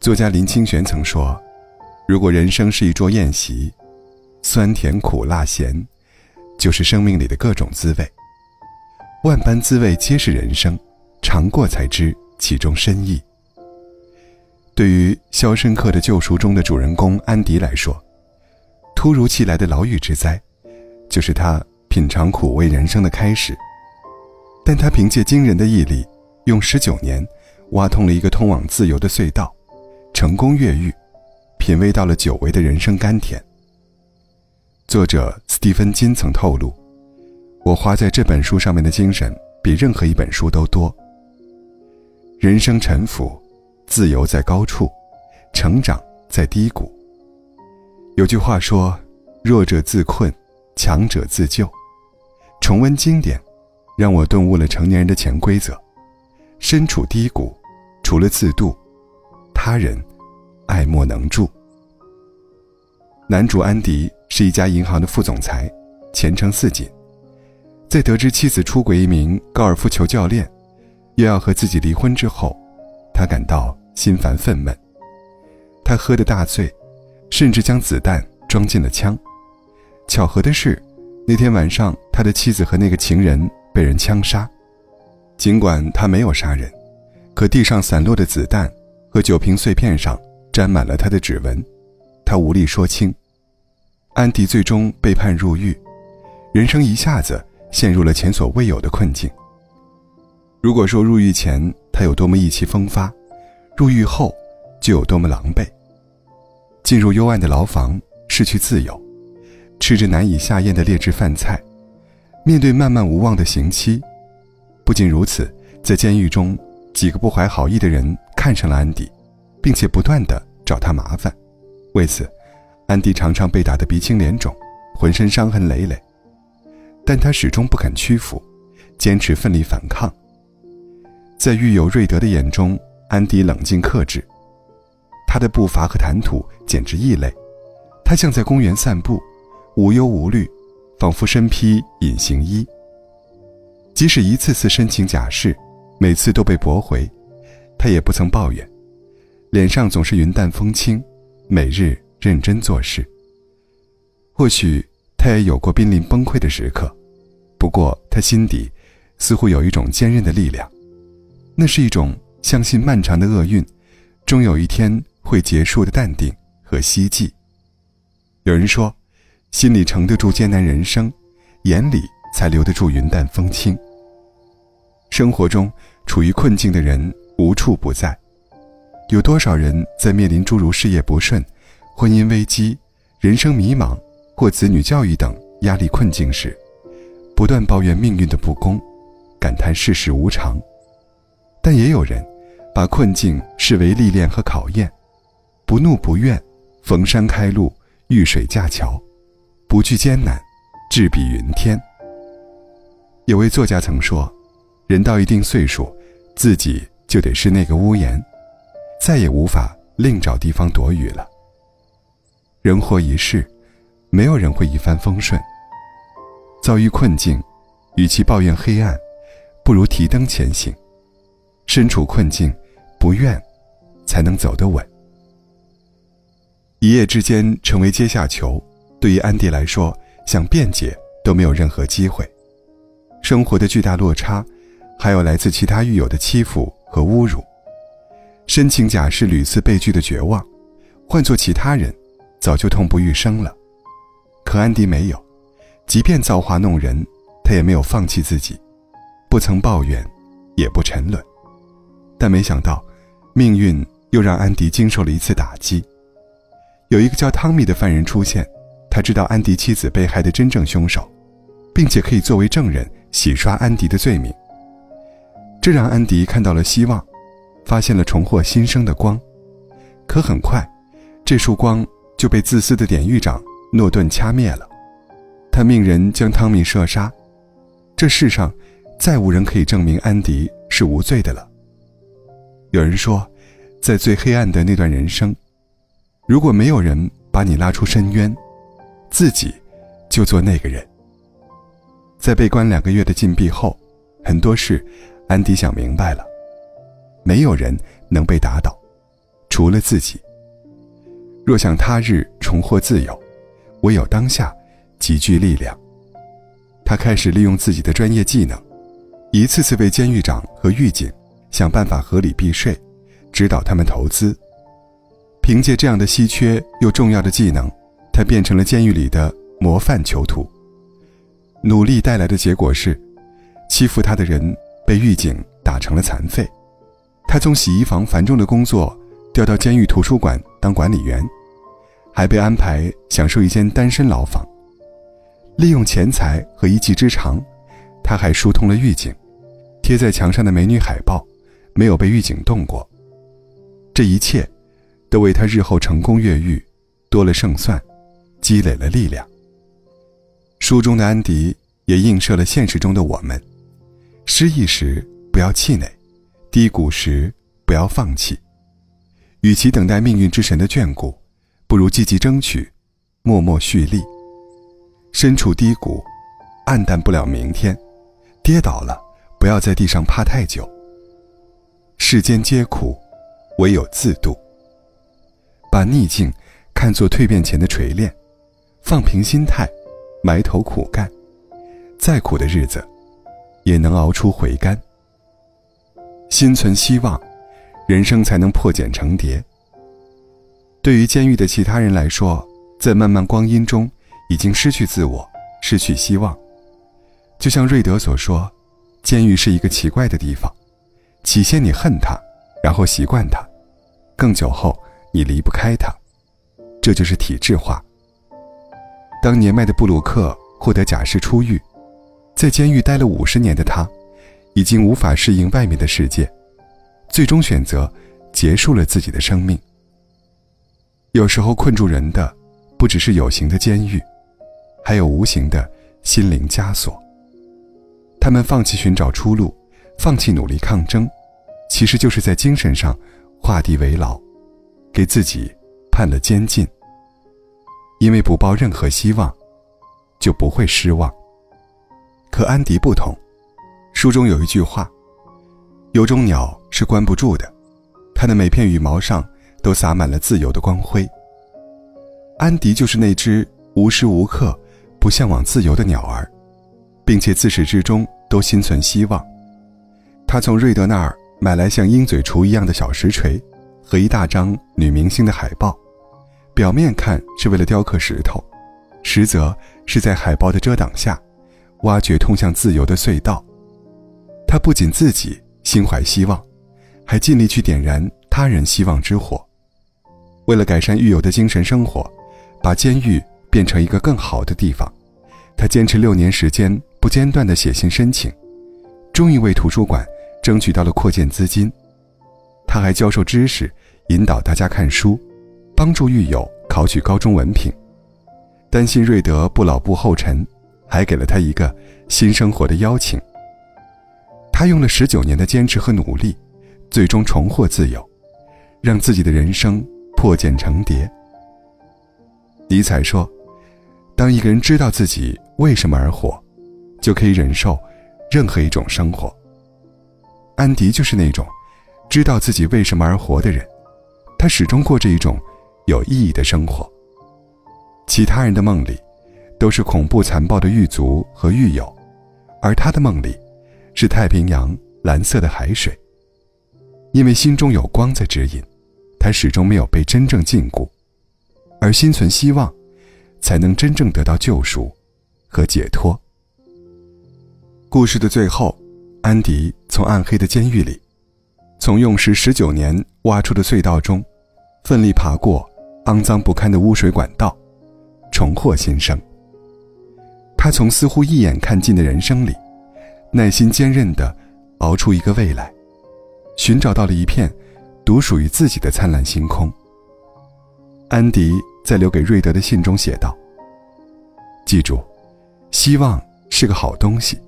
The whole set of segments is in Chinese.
作家林清玄曾说：“如果人生是一桌宴席，酸甜苦辣咸，就是生命里的各种滋味。万般滋味皆是人生，尝过才知其中深意。”对于《肖申克的救赎》中的主人公安迪来说，突如其来的牢狱之灾，就是他品尝苦味人生的开始。但他凭借惊人的毅力，用十九年，挖通了一个通往自由的隧道。成功越狱，品味到了久违的人生甘甜。作者斯蒂芬金曾透露：“我花在这本书上面的精神，比任何一本书都多。人生沉浮，自由在高处，成长在低谷。有句话说：‘弱者自困，强者自救。’重温经典，让我顿悟了成年人的潜规则：身处低谷，除了自渡。”他人，爱莫能助。男主安迪是一家银行的副总裁，前程似锦。在得知妻子出轨一名高尔夫球教练，又要和自己离婚之后，他感到心烦愤懑。他喝得大醉，甚至将子弹装进了枪。巧合的是，那天晚上他的妻子和那个情人被人枪杀。尽管他没有杀人，可地上散落的子弹。和酒瓶碎片上沾满了他的指纹，他无力说清。安迪最终被判入狱，人生一下子陷入了前所未有的困境。如果说入狱前他有多么意气风发，入狱后就有多么狼狈。进入幽暗的牢房，失去自由，吃着难以下咽的劣质饭菜，面对漫漫无望的刑期。不仅如此，在监狱中，几个不怀好意的人。看上了安迪，并且不断的找他麻烦，为此，安迪常常被打得鼻青脸肿，浑身伤痕累累，但他始终不肯屈服，坚持奋力反抗。在狱友瑞德的眼中，安迪冷静克制，他的步伐和谈吐简直异类，他像在公园散步，无忧无虑，仿佛身披隐形衣。即使一次次申请假释，每次都被驳回。他也不曾抱怨，脸上总是云淡风轻，每日认真做事。或许他也有过濒临崩溃的时刻，不过他心底似乎有一种坚韧的力量，那是一种相信漫长的厄运终有一天会结束的淡定和希冀。有人说，心里承得住艰难人生，眼里才留得住云淡风轻。生活中处于困境的人。无处不在，有多少人在面临诸如事业不顺、婚姻危机、人生迷茫或子女教育等压力困境时，不断抱怨命运的不公，感叹世事无常；但也有人把困境视为历练和考验，不怒不怨，逢山开路，遇水架桥，不惧艰难，志比云天。有位作家曾说：“人到一定岁数，自己。”就得是那个屋檐，再也无法另找地方躲雨了。人活一世，没有人会一帆风顺。遭遇困境，与其抱怨黑暗，不如提灯前行。身处困境，不怨，才能走得稳。一夜之间成为阶下囚，对于安迪来说，想辩解都没有任何机会。生活的巨大落差，还有来自其他狱友的欺负。和侮辱，申请假释屡次被拒的绝望，换做其他人，早就痛不欲生了。可安迪没有，即便造化弄人，他也没有放弃自己，不曾抱怨，也不沉沦。但没想到，命运又让安迪经受了一次打击。有一个叫汤米的犯人出现，他知道安迪妻子被害的真正凶手，并且可以作为证人洗刷安迪的罪名。这让安迪看到了希望，发现了重获新生的光。可很快，这束光就被自私的典狱长诺顿掐灭了。他命人将汤米射杀。这世上，再无人可以证明安迪是无罪的了。有人说，在最黑暗的那段人生，如果没有人把你拉出深渊，自己就做那个人。在被关两个月的禁闭后，很多事。安迪想明白了，没有人能被打倒，除了自己。若想他日重获自由，唯有当下集聚力量。他开始利用自己的专业技能，一次次为监狱长和狱警想办法合理避税，指导他们投资。凭借这样的稀缺又重要的技能，他变成了监狱里的模范囚徒。努力带来的结果是，欺负他的人被狱警打成了残废。他从洗衣房繁重的工作调到监狱图书馆当管理员，还被安排享受一间单身牢房。利用钱财和一技之长，他还疏通了狱警，贴在墙上的美女海报没有被狱警动过。这一切。都为他日后成功越狱多了胜算，积累了力量。书中的安迪也映射了现实中的我们：失意时不要气馁，低谷时不要放弃。与其等待命运之神的眷顾，不如积极争取，默默蓄力。身处低谷，暗淡不了明天；跌倒了，不要在地上趴太久。世间皆苦，唯有自渡。把逆境看作蜕变前的锤炼，放平心态，埋头苦干，再苦的日子，也能熬出回甘。心存希望，人生才能破茧成蝶。对于监狱的其他人来说，在漫漫光阴中，已经失去自我，失去希望。就像瑞德所说，监狱是一个奇怪的地方，起先你恨它，然后习惯它，更久后。你离不开他，这就是体制化。当年迈的布鲁克获得假释出狱，在监狱待了五十年的他，已经无法适应外面的世界，最终选择结束了自己的生命。有时候困住人的，不只是有形的监狱，还有无形的心灵枷锁。他们放弃寻找出路，放弃努力抗争，其实就是在精神上画地为牢。给自己判了监禁，因为不抱任何希望，就不会失望。可安迪不同，书中有一句话：“有种鸟是关不住的，它的每片羽毛上都洒满了自由的光辉。”安迪就是那只无时无刻不向往自由的鸟儿，并且自始至终都心存希望。他从瑞德那儿买来像鹰嘴锄一样的小石锤。和一大张女明星的海报，表面看是为了雕刻石头，实则是在海报的遮挡下，挖掘通向自由的隧道。他不仅自己心怀希望，还尽力去点燃他人希望之火。为了改善狱友的精神生活，把监狱变成一个更好的地方，他坚持六年时间不间断地写信申请，终于为图书馆争取到了扩建资金。他还教授知识。引导大家看书，帮助狱友考取高中文凭，担心瑞德不老不后尘，还给了他一个新生活的邀请。他用了十九年的坚持和努力，最终重获自由，让自己的人生破茧成蝶。尼采说：“当一个人知道自己为什么而活，就可以忍受任何一种生活。”安迪就是那种知道自己为什么而活的人。他始终过着一种有意义的生活。其他人的梦里，都是恐怖残暴的狱卒和狱友，而他的梦里，是太平洋蓝色的海水。因为心中有光在指引，他始终没有被真正禁锢，而心存希望，才能真正得到救赎和解脱。故事的最后，安迪从暗黑的监狱里，从用时十九年挖出的隧道中。奋力爬过肮脏不堪的污水管道，重获新生。他从似乎一眼看尽的人生里，耐心坚韧地熬出一个未来，寻找到了一片独属于自己的灿烂星空。安迪在留给瑞德的信中写道：“记住，希望是个好东西，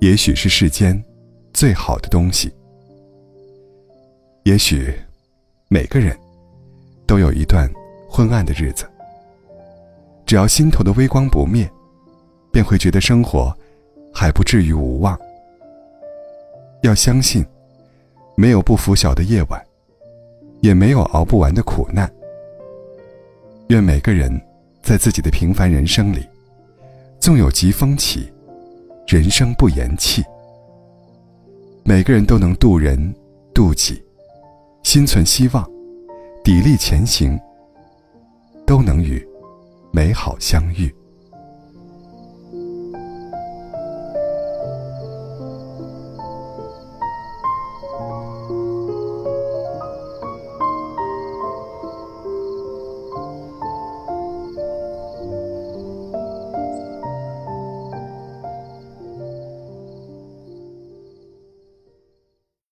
也许是世间最好的东西。也许每个人。”都有一段昏暗的日子。只要心头的微光不灭，便会觉得生活还不至于无望。要相信，没有不拂晓的夜晚，也没有熬不完的苦难。愿每个人在自己的平凡人生里，纵有疾风起，人生不言弃。每个人都能渡人渡己，心存希望，砥砺前行，都能与美好相遇。